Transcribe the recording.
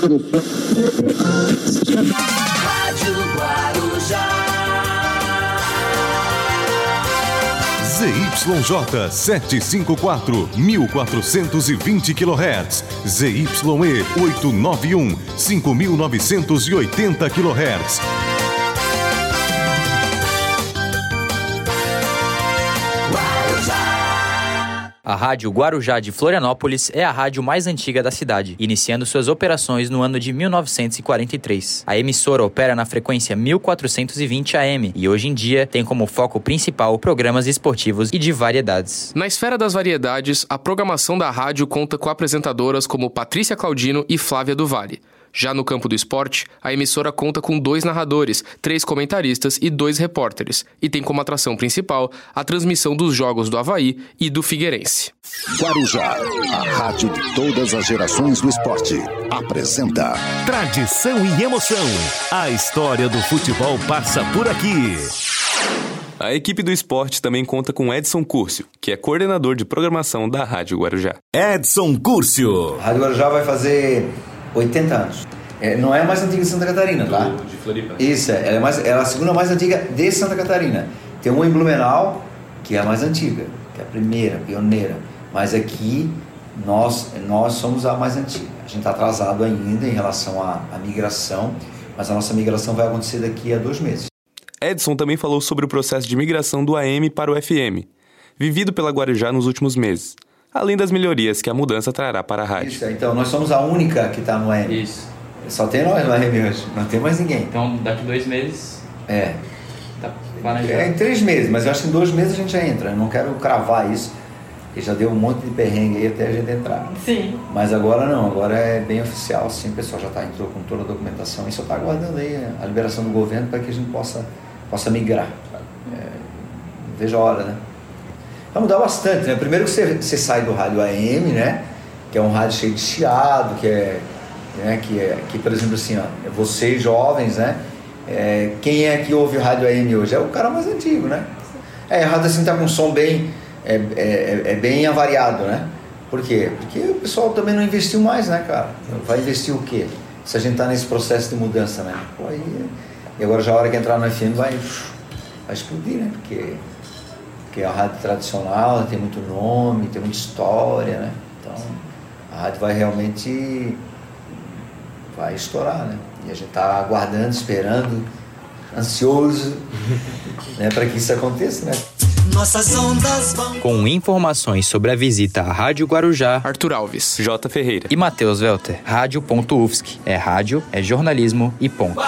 Rádio Guarujá. ZYJ 754, 1420 kHz. ZYE 891, 5980 kHz. A Rádio Guarujá de Florianópolis é a rádio mais antiga da cidade, iniciando suas operações no ano de 1943. A emissora opera na frequência 1420 AM e hoje em dia tem como foco principal programas esportivos e de variedades. Na esfera das variedades, a programação da rádio conta com apresentadoras como Patrícia Claudino e Flávia do Vale. Já no campo do esporte, a emissora conta com dois narradores, três comentaristas e dois repórteres, e tem como atração principal a transmissão dos jogos do Havaí e do Figueirense. Guarujá, a rádio de todas as gerações do esporte. Apresenta Tradição e emoção. A história do futebol passa por aqui. A equipe do esporte também conta com Edson Curcio, que é coordenador de programação da Rádio Guarujá. Edson Curcio. A Rádio Guarujá vai fazer 80 anos. É, não é a mais antiga de Santa Catarina, tá? De Floripa. Isso, ela é, mais, ela é a segunda mais antiga de Santa Catarina. Tem uma em Blumenau, que é a mais antiga, que é a primeira, pioneira. Mas aqui nós, nós somos a mais antiga. A gente está atrasado ainda em relação à, à migração, mas a nossa migração vai acontecer daqui a dois meses. Edson também falou sobre o processo de migração do AM para o FM, vivido pela Guarujá nos últimos meses, além das melhorias que a mudança trará para a rádio. Isso, então nós somos a única que está no AM. Isso. Só tem nós no AM hoje, não tem mais ninguém. Então, daqui dois meses, É. tá É em três meses, mas eu acho que em dois meses a gente já entra. Eu não quero cravar isso, porque já deu um monte de perrengue aí até a gente entrar. Sim. Mas agora não, agora é bem oficial, sim, o pessoal já tá, entrou com toda a documentação e só está aguardando aí a liberação do governo para que a gente possa, possa migrar. É, veja a hora, né? Vai mudar bastante, né? Primeiro que você, você sai do rádio AM, né? Que é um rádio cheio de chiado, que é, né? que é, que por exemplo assim, ó, vocês jovens, né? É, quem é que ouve rádio AM hoje? É o cara mais antigo, né? É, rádio assim tá com um som bem, é, é, é bem avariado, né? Por quê? Porque o pessoal também não investiu mais, né, cara? Vai investir o quê? Se a gente tá nesse processo de mudança, né? Pô, aí, e agora já a hora que entrar no FM vai, vai explodir, né? Porque, porque a rádio tradicional tem muito nome, tem muita história, né? Então a rádio vai realmente vai estourar, né? E a gente tá aguardando, esperando, ansioso, né, para que isso aconteça, né? Nossas ondas vão. Com informações sobre a visita à Rádio Guarujá Arthur Alves. J. Ferreira. e Matheus Welter. Rádio.UFSC. É rádio, é jornalismo e ponto.